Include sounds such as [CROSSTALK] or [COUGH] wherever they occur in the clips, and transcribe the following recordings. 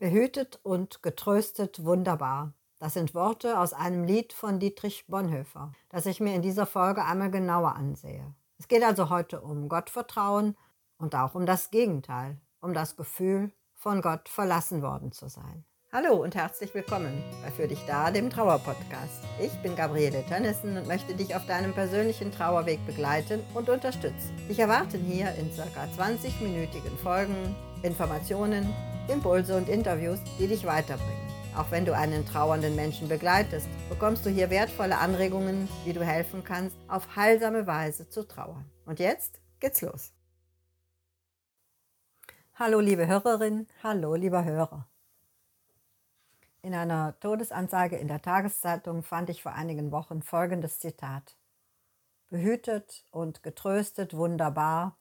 Behütet und getröstet wunderbar. Das sind Worte aus einem Lied von Dietrich Bonhoeffer, das ich mir in dieser Folge einmal genauer ansehe. Es geht also heute um Gottvertrauen und auch um das Gegenteil, um das Gefühl, von Gott verlassen worden zu sein. Hallo und herzlich willkommen bei Für dich da, dem Trauerpodcast. Ich bin Gabriele Tönnissen und möchte dich auf deinem persönlichen Trauerweg begleiten und unterstützen. Ich erwarte hier in ca. 20-minütigen Folgen Informationen, Impulse und Interviews, die dich weiterbringen. Auch wenn du einen trauernden Menschen begleitest, bekommst du hier wertvolle Anregungen, wie du helfen kannst, auf heilsame Weise zu trauern. Und jetzt geht's los. Hallo liebe Hörerin, hallo lieber Hörer. In einer Todesanzeige in der Tageszeitung fand ich vor einigen Wochen folgendes Zitat. Behütet und getröstet wunderbar,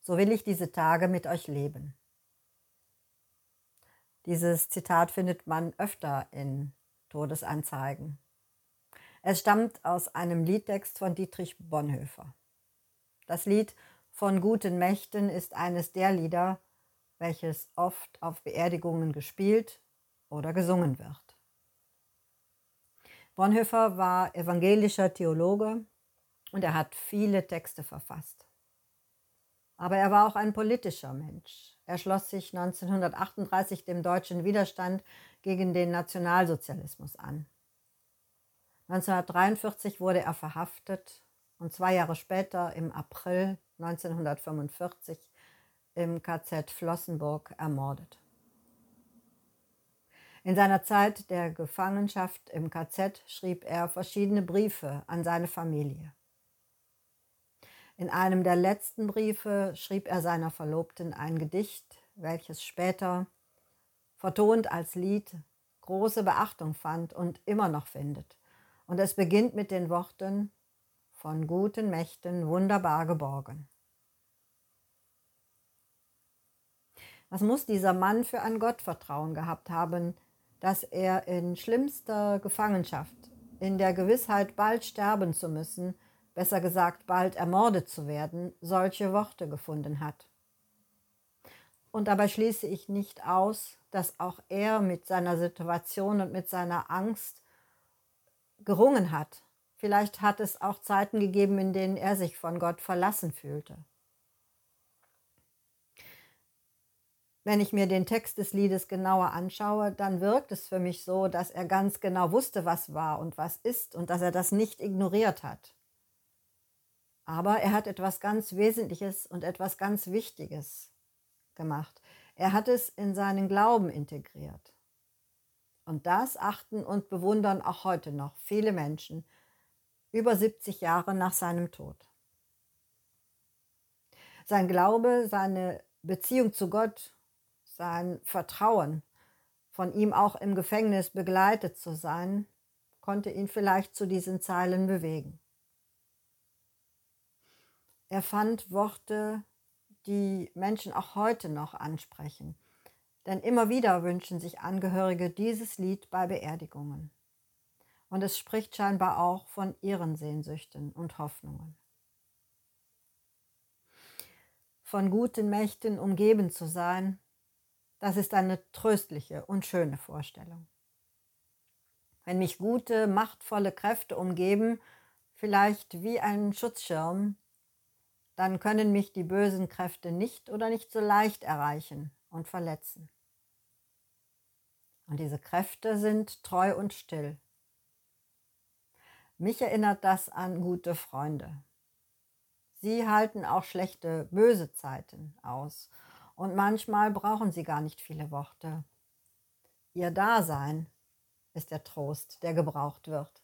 so will ich diese Tage mit euch leben. Dieses Zitat findet man öfter in Todesanzeigen. Es stammt aus einem Liedtext von Dietrich Bonhoeffer. Das Lied von guten Mächten ist eines der Lieder, welches oft auf Beerdigungen gespielt oder gesungen wird. Bonhoeffer war evangelischer Theologe und er hat viele Texte verfasst. Aber er war auch ein politischer Mensch. Er schloss sich 1938 dem deutschen Widerstand gegen den Nationalsozialismus an. 1943 wurde er verhaftet und zwei Jahre später, im April 1945, im KZ Flossenburg ermordet. In seiner Zeit der Gefangenschaft im KZ schrieb er verschiedene Briefe an seine Familie. In einem der letzten Briefe schrieb er seiner Verlobten ein Gedicht, welches später, vertont als Lied, große Beachtung fand und immer noch findet. Und es beginnt mit den Worten von guten Mächten wunderbar geborgen. Was muss dieser Mann für ein Gottvertrauen gehabt haben, dass er in schlimmster Gefangenschaft, in der Gewissheit, bald sterben zu müssen, besser gesagt bald ermordet zu werden, solche Worte gefunden hat. Und dabei schließe ich nicht aus, dass auch er mit seiner Situation und mit seiner Angst gerungen hat. Vielleicht hat es auch Zeiten gegeben, in denen er sich von Gott verlassen fühlte. Wenn ich mir den Text des Liedes genauer anschaue, dann wirkt es für mich so, dass er ganz genau wusste, was war und was ist und dass er das nicht ignoriert hat. Aber er hat etwas ganz Wesentliches und etwas ganz Wichtiges gemacht. Er hat es in seinen Glauben integriert. Und das achten und bewundern auch heute noch viele Menschen, über 70 Jahre nach seinem Tod. Sein Glaube, seine Beziehung zu Gott, sein Vertrauen, von ihm auch im Gefängnis begleitet zu sein, konnte ihn vielleicht zu diesen Zeilen bewegen. Er fand Worte, die Menschen auch heute noch ansprechen. Denn immer wieder wünschen sich Angehörige dieses Lied bei Beerdigungen. Und es spricht scheinbar auch von ihren Sehnsüchten und Hoffnungen. Von guten Mächten umgeben zu sein, das ist eine tröstliche und schöne Vorstellung. Wenn mich gute, machtvolle Kräfte umgeben, vielleicht wie ein Schutzschirm, dann können mich die bösen Kräfte nicht oder nicht so leicht erreichen und verletzen. Und diese Kräfte sind treu und still. Mich erinnert das an gute Freunde. Sie halten auch schlechte, böse Zeiten aus und manchmal brauchen sie gar nicht viele Worte. Ihr Dasein ist der Trost, der gebraucht wird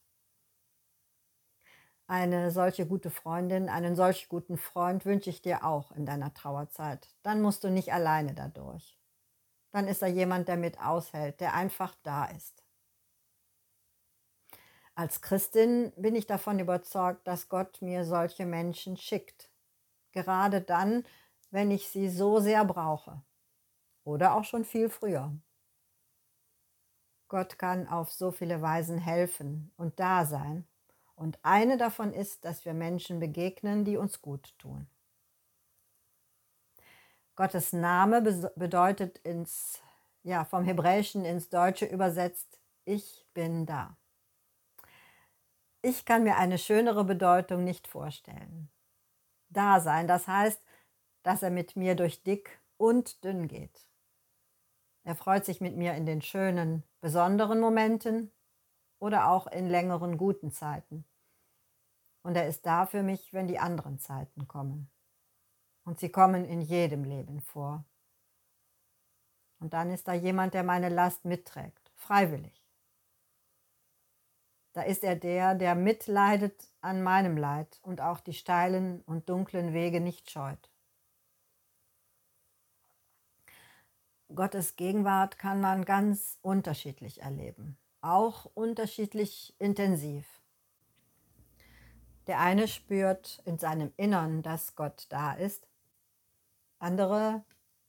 eine solche gute Freundin, einen solch guten Freund wünsche ich dir auch in deiner Trauerzeit. Dann musst du nicht alleine dadurch. Dann ist da jemand, der mit aushält, der einfach da ist. Als Christin bin ich davon überzeugt, dass Gott mir solche Menschen schickt. Gerade dann, wenn ich sie so sehr brauche. Oder auch schon viel früher. Gott kann auf so viele Weisen helfen und da sein und eine davon ist, dass wir Menschen begegnen, die uns gut tun. Gottes Name bedeutet ins ja, vom Hebräischen ins Deutsche übersetzt, ich bin da. Ich kann mir eine schönere Bedeutung nicht vorstellen. Da sein, das heißt, dass er mit mir durch dick und dünn geht. Er freut sich mit mir in den schönen, besonderen Momenten oder auch in längeren guten Zeiten. Und er ist da für mich, wenn die anderen Zeiten kommen. Und sie kommen in jedem Leben vor. Und dann ist da jemand, der meine Last mitträgt, freiwillig. Da ist er der, der mitleidet an meinem Leid und auch die steilen und dunklen Wege nicht scheut. Gottes Gegenwart kann man ganz unterschiedlich erleben, auch unterschiedlich intensiv. Der eine spürt in seinem Innern, dass Gott da ist. Andere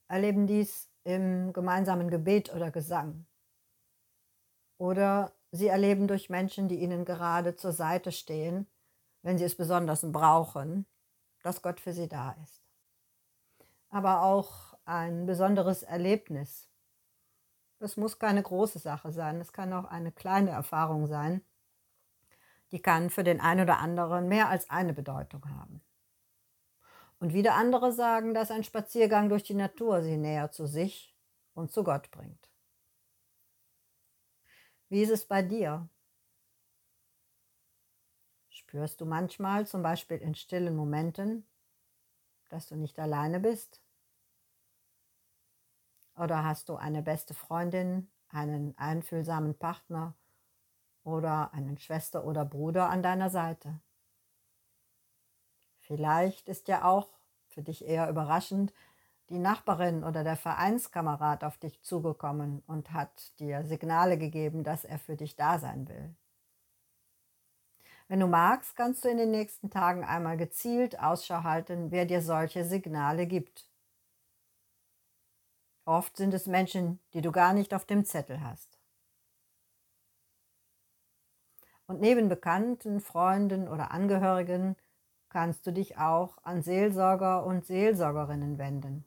erleben dies im gemeinsamen Gebet oder Gesang. Oder sie erleben durch Menschen, die ihnen gerade zur Seite stehen, wenn sie es besonders brauchen, dass Gott für sie da ist. Aber auch ein besonderes Erlebnis. Das muss keine große Sache sein, es kann auch eine kleine Erfahrung sein. Die kann für den einen oder anderen mehr als eine Bedeutung haben. Und wieder andere sagen, dass ein Spaziergang durch die Natur sie näher zu sich und zu Gott bringt. Wie ist es bei dir? Spürst du manchmal, zum Beispiel in stillen Momenten, dass du nicht alleine bist? Oder hast du eine beste Freundin, einen einfühlsamen Partner oder einen Schwester oder Bruder an deiner Seite? Vielleicht ist ja auch für dich eher überraschend die Nachbarin oder der Vereinskamerad auf dich zugekommen und hat dir Signale gegeben, dass er für dich da sein will. Wenn du magst, kannst du in den nächsten Tagen einmal gezielt Ausschau halten, wer dir solche Signale gibt. Oft sind es Menschen, die du gar nicht auf dem Zettel hast. Und neben Bekannten, Freunden oder Angehörigen kannst du dich auch an Seelsorger und Seelsorgerinnen wenden.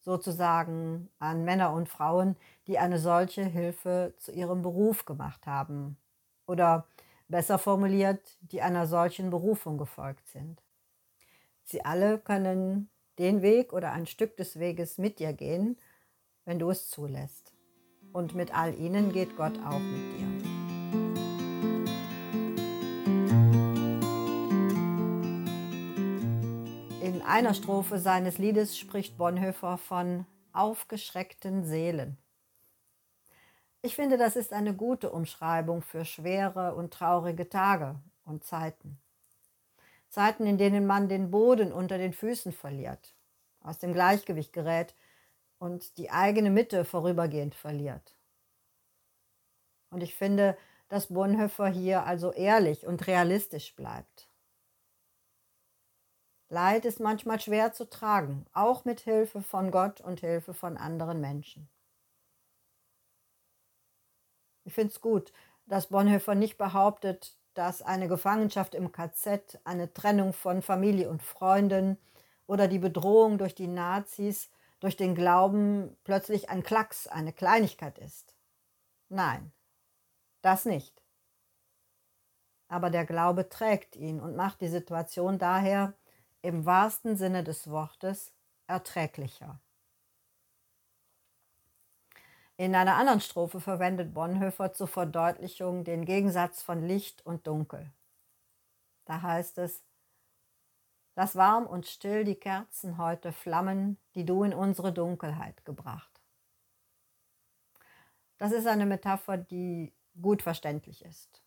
Sozusagen an Männer und Frauen, die eine solche Hilfe zu ihrem Beruf gemacht haben. Oder besser formuliert, die einer solchen Berufung gefolgt sind. Sie alle können den Weg oder ein Stück des Weges mit dir gehen, wenn du es zulässt. Und mit all ihnen geht Gott auch mit dir. In einer Strophe seines Liedes spricht Bonhoeffer von aufgeschreckten Seelen. Ich finde, das ist eine gute Umschreibung für schwere und traurige Tage und Zeiten. Zeiten, in denen man den Boden unter den Füßen verliert, aus dem Gleichgewicht gerät und die eigene Mitte vorübergehend verliert. Und ich finde, dass Bonhoeffer hier also ehrlich und realistisch bleibt. Leid ist manchmal schwer zu tragen, auch mit Hilfe von Gott und Hilfe von anderen Menschen. Ich finde es gut, dass Bonhoeffer nicht behauptet, dass eine Gefangenschaft im KZ, eine Trennung von Familie und Freunden oder die Bedrohung durch die Nazis, durch den Glauben plötzlich ein Klacks, eine Kleinigkeit ist. Nein, das nicht. Aber der Glaube trägt ihn und macht die Situation daher im wahrsten Sinne des Wortes erträglicher. In einer anderen Strophe verwendet Bonhoeffer zur Verdeutlichung den Gegensatz von Licht und Dunkel. Da heißt es, Lass warm und still die Kerzen heute flammen, die du in unsere Dunkelheit gebracht. Das ist eine Metapher, die gut verständlich ist.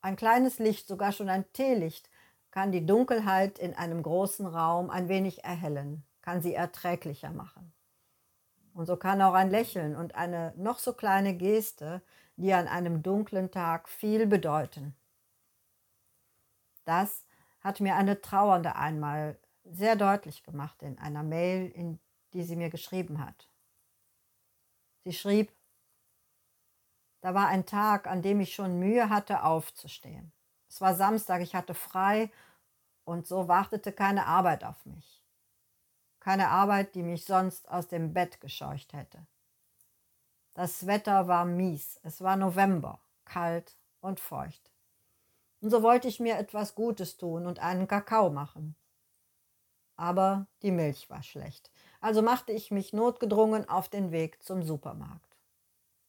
Ein kleines Licht, sogar schon ein Teelicht, kann die Dunkelheit in einem großen Raum ein wenig erhellen, kann sie erträglicher machen. Und so kann auch ein Lächeln und eine noch so kleine Geste dir an einem dunklen Tag viel bedeuten. Das hat mir eine Trauernde einmal sehr deutlich gemacht in einer Mail, in die sie mir geschrieben hat. Sie schrieb, da war ein Tag, an dem ich schon Mühe hatte, aufzustehen. Es war Samstag, ich hatte frei und so wartete keine Arbeit auf mich keine Arbeit, die mich sonst aus dem Bett gescheucht hätte. Das Wetter war mies, es war November, kalt und feucht. Und so wollte ich mir etwas Gutes tun und einen Kakao machen. Aber die Milch war schlecht, also machte ich mich notgedrungen auf den Weg zum Supermarkt.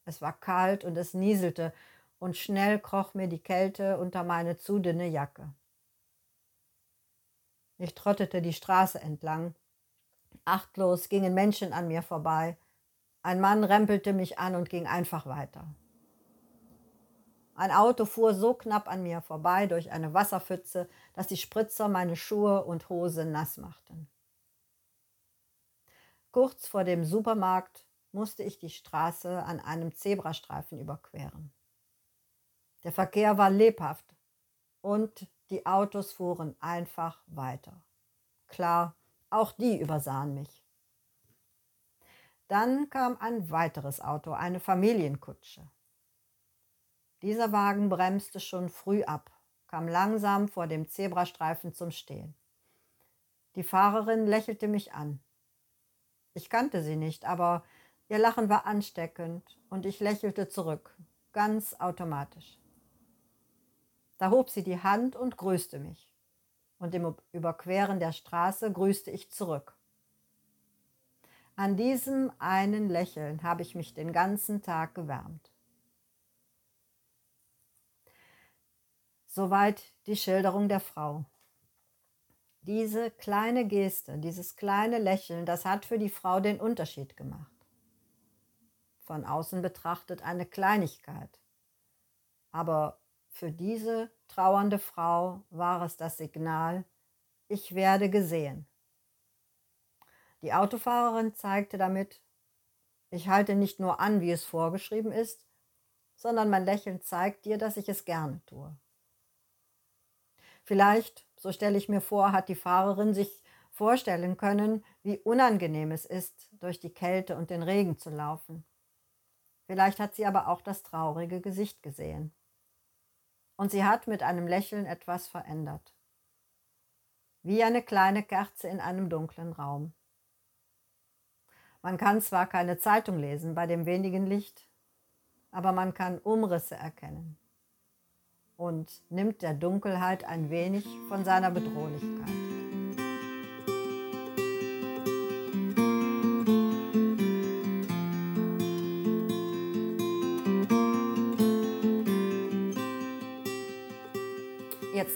Es war kalt und es nieselte, und schnell kroch mir die Kälte unter meine zu dünne Jacke. Ich trottete die Straße entlang. Achtlos gingen Menschen an mir vorbei. Ein Mann rempelte mich an und ging einfach weiter. Ein Auto fuhr so knapp an mir vorbei durch eine Wasserpfütze, dass die Spritzer meine Schuhe und Hose nass machten. Kurz vor dem Supermarkt musste ich die Straße an einem Zebrastreifen überqueren. Der Verkehr war lebhaft und die Autos fuhren einfach weiter. Klar, auch die übersahen mich. Dann kam ein weiteres Auto, eine Familienkutsche. Dieser Wagen bremste schon früh ab, kam langsam vor dem Zebrastreifen zum Stehen. Die Fahrerin lächelte mich an. Ich kannte sie nicht, aber ihr Lachen war ansteckend und ich lächelte zurück, ganz automatisch. Da hob sie die Hand und grüßte mich. Und im Überqueren der Straße grüßte ich zurück. An diesem einen Lächeln habe ich mich den ganzen Tag gewärmt. Soweit die Schilderung der Frau. Diese kleine Geste, dieses kleine Lächeln, das hat für die Frau den Unterschied gemacht. Von außen betrachtet eine Kleinigkeit. Aber für diese trauernde Frau war es das Signal, ich werde gesehen. Die Autofahrerin zeigte damit, ich halte nicht nur an, wie es vorgeschrieben ist, sondern mein Lächeln zeigt dir, dass ich es gerne tue. Vielleicht, so stelle ich mir vor, hat die Fahrerin sich vorstellen können, wie unangenehm es ist, durch die Kälte und den Regen zu laufen. Vielleicht hat sie aber auch das traurige Gesicht gesehen und sie hat mit einem Lächeln etwas verändert. Wie eine kleine Kerze in einem dunklen Raum. Man kann zwar keine Zeitung lesen bei dem wenigen Licht, aber man kann Umrisse erkennen und nimmt der Dunkelheit ein wenig von seiner Bedrohlichkeit.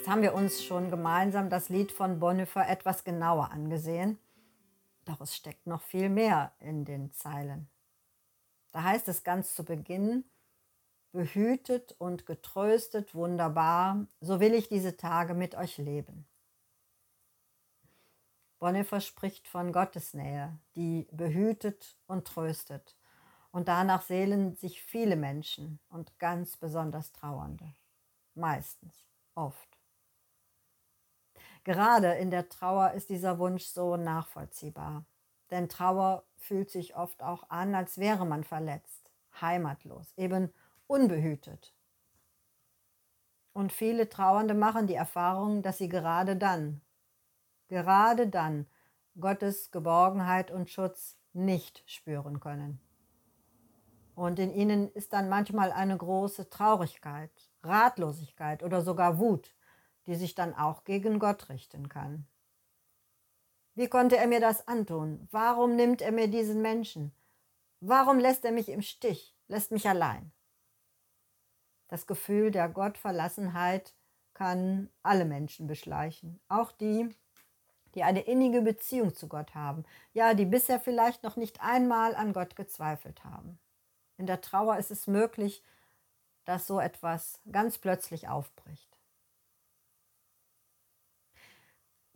Jetzt haben wir uns schon gemeinsam das Lied von Bonhoeffer etwas genauer angesehen. Doch es steckt noch viel mehr in den Zeilen. Da heißt es ganz zu Beginn, behütet und getröstet wunderbar, so will ich diese Tage mit euch leben. Bonhoeffer spricht von Gottesnähe, die behütet und tröstet. Und danach sehlen sich viele Menschen und ganz besonders Trauernde. Meistens oft. Gerade in der Trauer ist dieser Wunsch so nachvollziehbar. Denn Trauer fühlt sich oft auch an, als wäre man verletzt, heimatlos, eben unbehütet. Und viele Trauernde machen die Erfahrung, dass sie gerade dann, gerade dann Gottes Geborgenheit und Schutz nicht spüren können. Und in ihnen ist dann manchmal eine große Traurigkeit, Ratlosigkeit oder sogar Wut, die sich dann auch gegen Gott richten kann. Wie konnte er mir das antun? Warum nimmt er mir diesen Menschen? Warum lässt er mich im Stich, lässt mich allein? Das Gefühl der Gottverlassenheit kann alle Menschen beschleichen, auch die, die eine innige Beziehung zu Gott haben, ja, die bisher vielleicht noch nicht einmal an Gott gezweifelt haben. In der Trauer ist es möglich, dass so etwas ganz plötzlich aufbricht.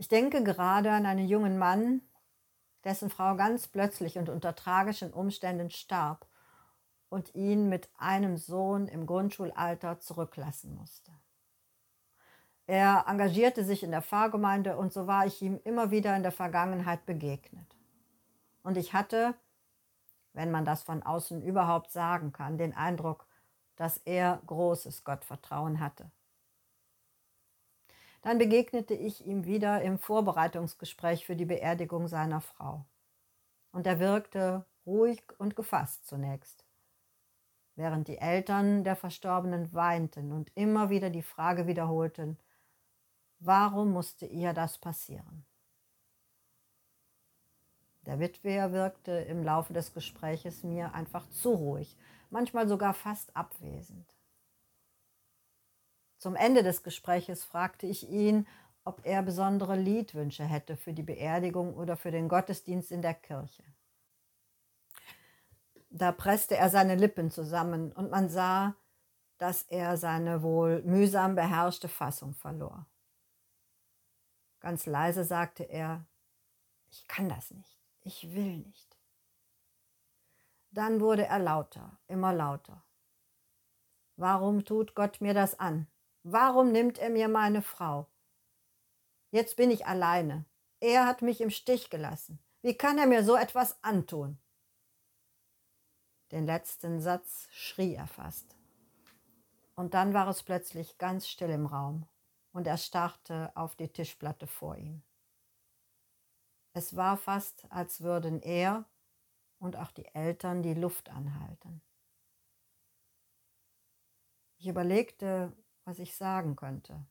Ich denke gerade an einen jungen Mann, dessen Frau ganz plötzlich und unter tragischen Umständen starb und ihn mit einem Sohn im Grundschulalter zurücklassen musste. Er engagierte sich in der Pfarrgemeinde und so war ich ihm immer wieder in der Vergangenheit begegnet. Und ich hatte, wenn man das von außen überhaupt sagen kann, den Eindruck, dass er großes Gottvertrauen hatte. Dann begegnete ich ihm wieder im Vorbereitungsgespräch für die Beerdigung seiner Frau. Und er wirkte ruhig und gefasst zunächst. während die Eltern der Verstorbenen weinten und immer wieder die Frage wiederholten, warum musste ihr das passieren? Der Witwer wirkte im Laufe des Gespräches mir einfach zu ruhig, manchmal sogar fast abwesend. Zum Ende des Gespräches fragte ich ihn, ob er besondere Liedwünsche hätte für die Beerdigung oder für den Gottesdienst in der Kirche. Da presste er seine Lippen zusammen und man sah, dass er seine wohl mühsam beherrschte Fassung verlor. Ganz leise sagte er, ich kann das nicht, ich will nicht. Dann wurde er lauter, immer lauter. Warum tut Gott mir das an? Warum nimmt er mir meine Frau? Jetzt bin ich alleine. Er hat mich im Stich gelassen. Wie kann er mir so etwas antun? Den letzten Satz schrie er fast. Und dann war es plötzlich ganz still im Raum und er starrte auf die Tischplatte vor ihm. Es war fast, als würden er und auch die Eltern die Luft anhalten. Ich überlegte, was ich sagen könnte.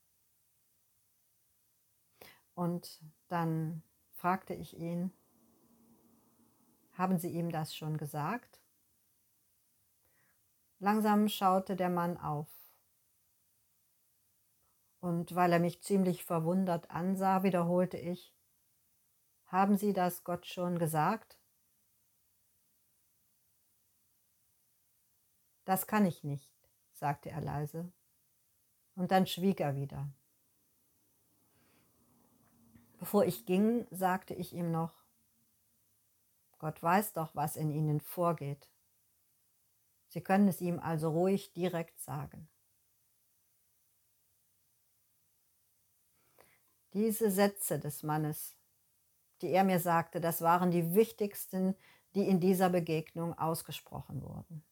Und dann fragte ich ihn, haben Sie ihm das schon gesagt? Langsam schaute der Mann auf. Und weil er mich ziemlich verwundert ansah, wiederholte ich, haben Sie das Gott schon gesagt? Das kann ich nicht, sagte er leise und dann schwieg er wieder. Bevor ich ging, sagte ich ihm noch, Gott weiß doch, was in Ihnen vorgeht. Sie können es ihm also ruhig direkt sagen. Diese Sätze des Mannes, die er mir sagte, das waren die wichtigsten, die in dieser Begegnung ausgesprochen wurden.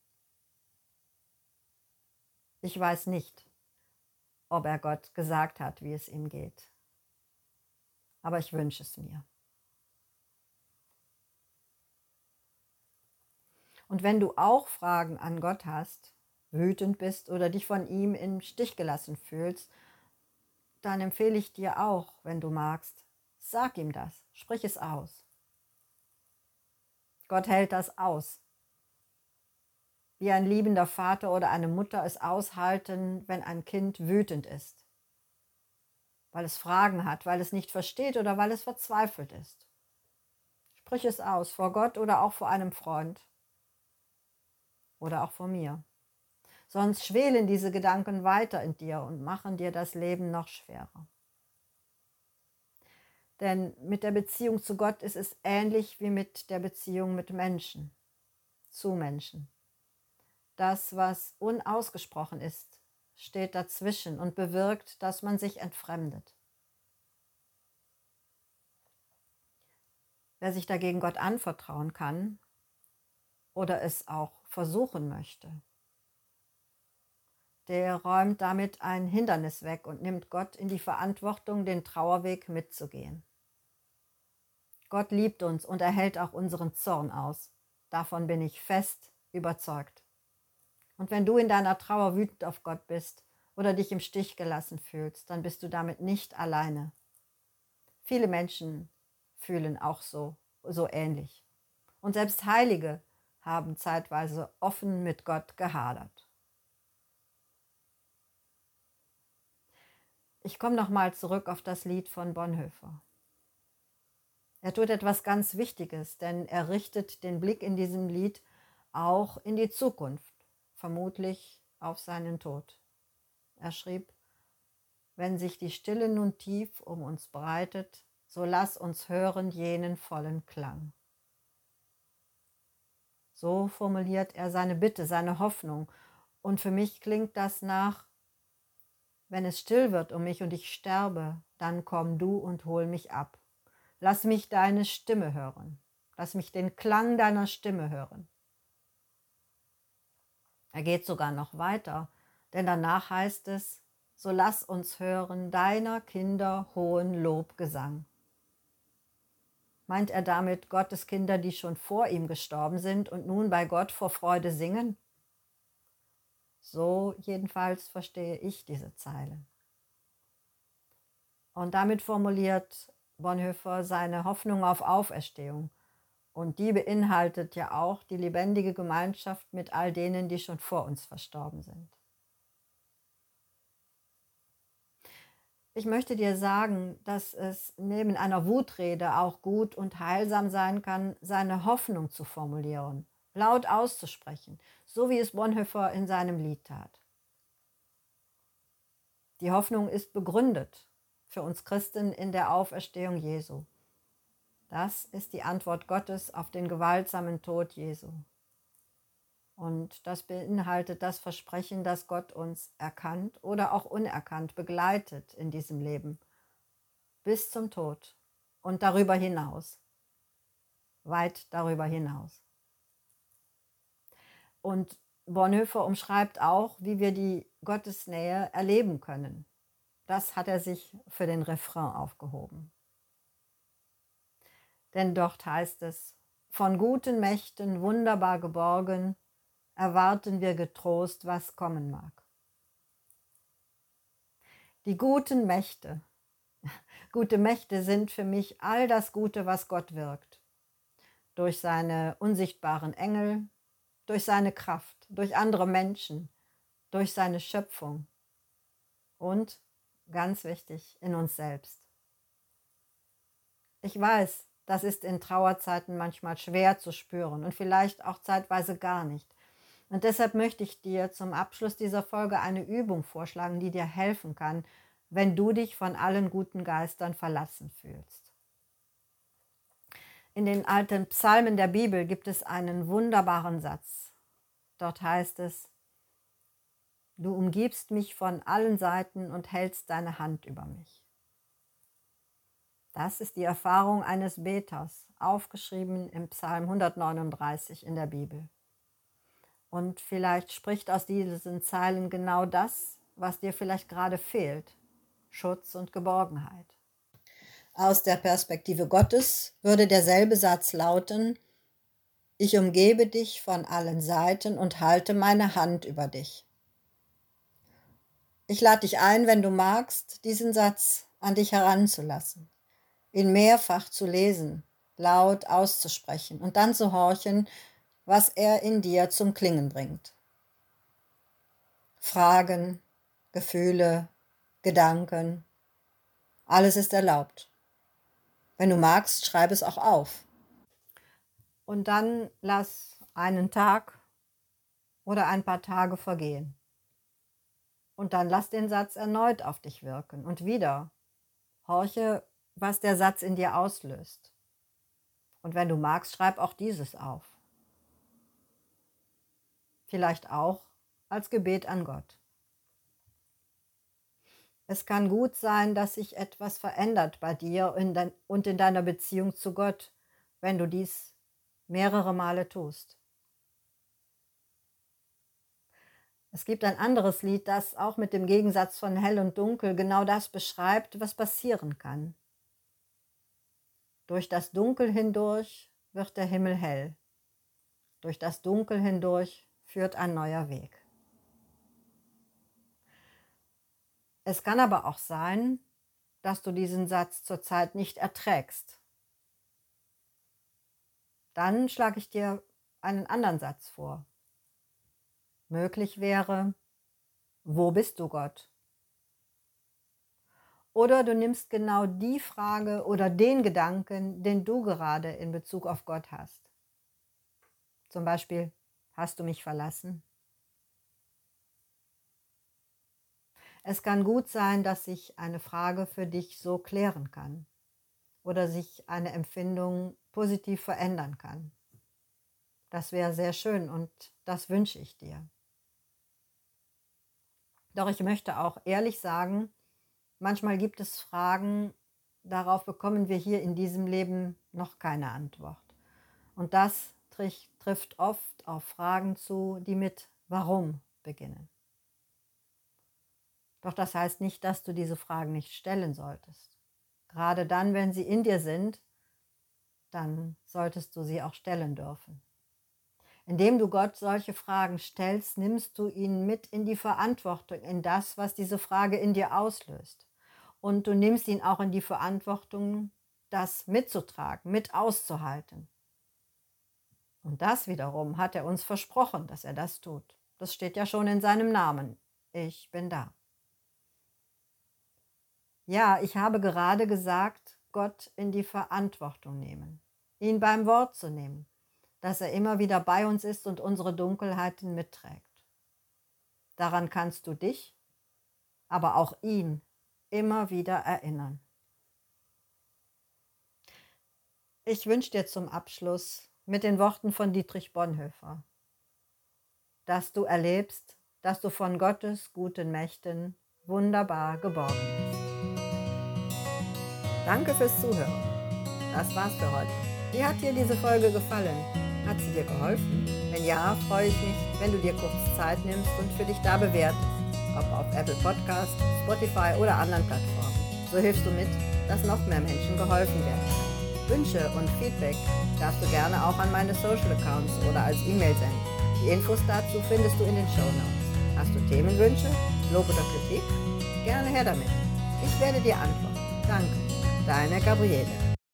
Ich weiß nicht, ob er Gott gesagt hat, wie es ihm geht. Aber ich wünsche es mir. Und wenn du auch Fragen an Gott hast, wütend bist oder dich von ihm im Stich gelassen fühlst, dann empfehle ich dir auch, wenn du magst, sag ihm das, sprich es aus. Gott hält das aus wie ein liebender Vater oder eine Mutter es aushalten, wenn ein Kind wütend ist, weil es Fragen hat, weil es nicht versteht oder weil es verzweifelt ist. Sprich es aus vor Gott oder auch vor einem Freund oder auch vor mir. Sonst schwelen diese Gedanken weiter in dir und machen dir das Leben noch schwerer. Denn mit der Beziehung zu Gott ist es ähnlich wie mit der Beziehung mit Menschen, zu Menschen. Das, was unausgesprochen ist, steht dazwischen und bewirkt, dass man sich entfremdet. Wer sich dagegen Gott anvertrauen kann oder es auch versuchen möchte, der räumt damit ein Hindernis weg und nimmt Gott in die Verantwortung, den Trauerweg mitzugehen. Gott liebt uns und erhält auch unseren Zorn aus. Davon bin ich fest überzeugt. Und wenn du in deiner Trauer wütend auf Gott bist oder dich im Stich gelassen fühlst, dann bist du damit nicht alleine. Viele Menschen fühlen auch so, so ähnlich. Und selbst Heilige haben zeitweise offen mit Gott gehadert. Ich komme nochmal zurück auf das Lied von Bonhoeffer. Er tut etwas ganz Wichtiges, denn er richtet den Blick in diesem Lied auch in die Zukunft vermutlich auf seinen Tod. Er schrieb, wenn sich die Stille nun tief um uns breitet, so lass uns hören jenen vollen Klang. So formuliert er seine Bitte, seine Hoffnung, und für mich klingt das nach, wenn es still wird um mich und ich sterbe, dann komm du und hol mich ab. Lass mich deine Stimme hören. Lass mich den Klang deiner Stimme hören. Er geht sogar noch weiter, denn danach heißt es, so lass uns hören deiner Kinder hohen Lobgesang. Meint er damit Gottes Kinder, die schon vor ihm gestorben sind und nun bei Gott vor Freude singen? So jedenfalls verstehe ich diese Zeile. Und damit formuliert Bonhoeffer seine Hoffnung auf Auferstehung. Und die beinhaltet ja auch die lebendige Gemeinschaft mit all denen, die schon vor uns verstorben sind. Ich möchte dir sagen, dass es neben einer Wutrede auch gut und heilsam sein kann, seine Hoffnung zu formulieren, laut auszusprechen, so wie es Bonhoeffer in seinem Lied tat. Die Hoffnung ist begründet für uns Christen in der Auferstehung Jesu. Das ist die Antwort Gottes auf den gewaltsamen Tod Jesu. Und das beinhaltet das Versprechen, dass Gott uns erkannt oder auch unerkannt begleitet in diesem Leben, bis zum Tod und darüber hinaus, weit darüber hinaus. Und Bonhoeffer umschreibt auch, wie wir die Gottesnähe erleben können. Das hat er sich für den Refrain aufgehoben. Denn dort heißt es, von guten Mächten wunderbar geborgen, erwarten wir getrost, was kommen mag. Die guten Mächte, [LAUGHS] gute Mächte sind für mich all das Gute, was Gott wirkt. Durch seine unsichtbaren Engel, durch seine Kraft, durch andere Menschen, durch seine Schöpfung und, ganz wichtig, in uns selbst. Ich weiß, das ist in Trauerzeiten manchmal schwer zu spüren und vielleicht auch zeitweise gar nicht. Und deshalb möchte ich dir zum Abschluss dieser Folge eine Übung vorschlagen, die dir helfen kann, wenn du dich von allen guten Geistern verlassen fühlst. In den alten Psalmen der Bibel gibt es einen wunderbaren Satz. Dort heißt es, Du umgibst mich von allen Seiten und hältst deine Hand über mich. Das ist die Erfahrung eines Beters, aufgeschrieben im Psalm 139 in der Bibel. Und vielleicht spricht aus diesen Zeilen genau das, was dir vielleicht gerade fehlt, Schutz und Geborgenheit. Aus der Perspektive Gottes würde derselbe Satz lauten, ich umgebe dich von allen Seiten und halte meine Hand über dich. Ich lade dich ein, wenn du magst, diesen Satz an dich heranzulassen, ihn mehrfach zu lesen, laut auszusprechen und dann zu horchen, was er in dir zum Klingen bringt. Fragen, Gefühle, Gedanken, alles ist erlaubt. Wenn du magst, schreib es auch auf. Und dann lass einen Tag oder ein paar Tage vergehen. Und dann lass den Satz erneut auf dich wirken und wieder horche, was der Satz in dir auslöst. Und wenn du magst, schreib auch dieses auf vielleicht auch als Gebet an Gott. Es kann gut sein, dass sich etwas verändert bei dir und in deiner Beziehung zu Gott, wenn du dies mehrere Male tust. Es gibt ein anderes Lied, das auch mit dem Gegensatz von hell und dunkel genau das beschreibt, was passieren kann. Durch das Dunkel hindurch wird der Himmel hell. Durch das Dunkel hindurch führt ein neuer Weg. Es kann aber auch sein, dass du diesen Satz zurzeit nicht erträgst. Dann schlage ich dir einen anderen Satz vor. Möglich wäre, wo bist du Gott? Oder du nimmst genau die Frage oder den Gedanken, den du gerade in Bezug auf Gott hast. Zum Beispiel, Hast du mich verlassen? Es kann gut sein, dass sich eine Frage für dich so klären kann oder sich eine Empfindung positiv verändern kann. Das wäre sehr schön und das wünsche ich dir. Doch ich möchte auch ehrlich sagen, manchmal gibt es Fragen, darauf bekommen wir hier in diesem Leben noch keine Antwort. Und das trifft oft auf Fragen zu, die mit Warum beginnen. Doch das heißt nicht, dass du diese Fragen nicht stellen solltest. Gerade dann, wenn sie in dir sind, dann solltest du sie auch stellen dürfen. Indem du Gott solche Fragen stellst, nimmst du ihn mit in die Verantwortung, in das, was diese Frage in dir auslöst. Und du nimmst ihn auch in die Verantwortung, das mitzutragen, mit auszuhalten. Und das wiederum hat er uns versprochen, dass er das tut. Das steht ja schon in seinem Namen. Ich bin da. Ja, ich habe gerade gesagt, Gott in die Verantwortung nehmen, ihn beim Wort zu nehmen, dass er immer wieder bei uns ist und unsere Dunkelheiten mitträgt. Daran kannst du dich, aber auch ihn immer wieder erinnern. Ich wünsche dir zum Abschluss mit den Worten von Dietrich Bonhoeffer, dass du erlebst, dass du von Gottes guten Mächten wunderbar geborgen bist. Danke fürs Zuhören. Das war's für heute. Wie hat dir diese Folge gefallen? Hat sie dir geholfen? Wenn ja, freue ich mich, wenn du dir kurz Zeit nimmst und für dich da bewertest, ob auf Apple Podcast, Spotify oder anderen Plattformen. So hilfst du mit, dass noch mehr Menschen geholfen werden. Wünsche und Feedback darfst du gerne auch an meine Social Accounts oder als E-Mail senden. Die Infos dazu findest du in den Show Notes. Hast du Themenwünsche, Lob oder Kritik? Gerne her damit. Ich werde dir antworten. Danke. Deine Gabriele.